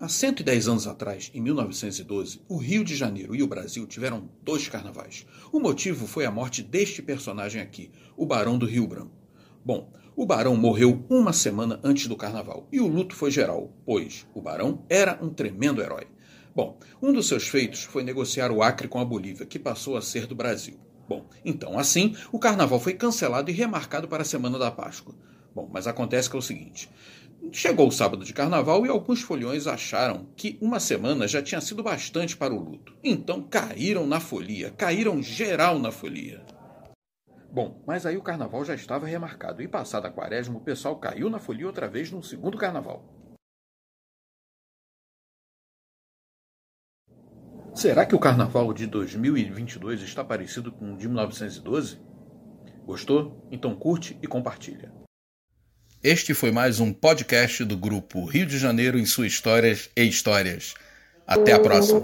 Há 110 anos atrás, em 1912, o Rio de Janeiro e o Brasil tiveram dois carnavais. O motivo foi a morte deste personagem aqui, o Barão do Rio Branco. Bom, o Barão morreu uma semana antes do carnaval e o luto foi geral, pois o Barão era um tremendo herói. Bom, um dos seus feitos foi negociar o Acre com a Bolívia, que passou a ser do Brasil. Bom, então assim, o carnaval foi cancelado e remarcado para a semana da Páscoa. Bom, mas acontece que é o seguinte: Chegou o sábado de carnaval e alguns folhões acharam que uma semana já tinha sido bastante para o luto. Então caíram na folia, caíram geral na folia. Bom, mas aí o carnaval já estava remarcado e passada a quaresma o pessoal caiu na folia outra vez num segundo carnaval. Será que o carnaval de 2022 está parecido com o de 1912? Gostou? Então curte e compartilha. Este foi mais um podcast do grupo Rio de Janeiro em suas histórias e histórias. Até a próxima.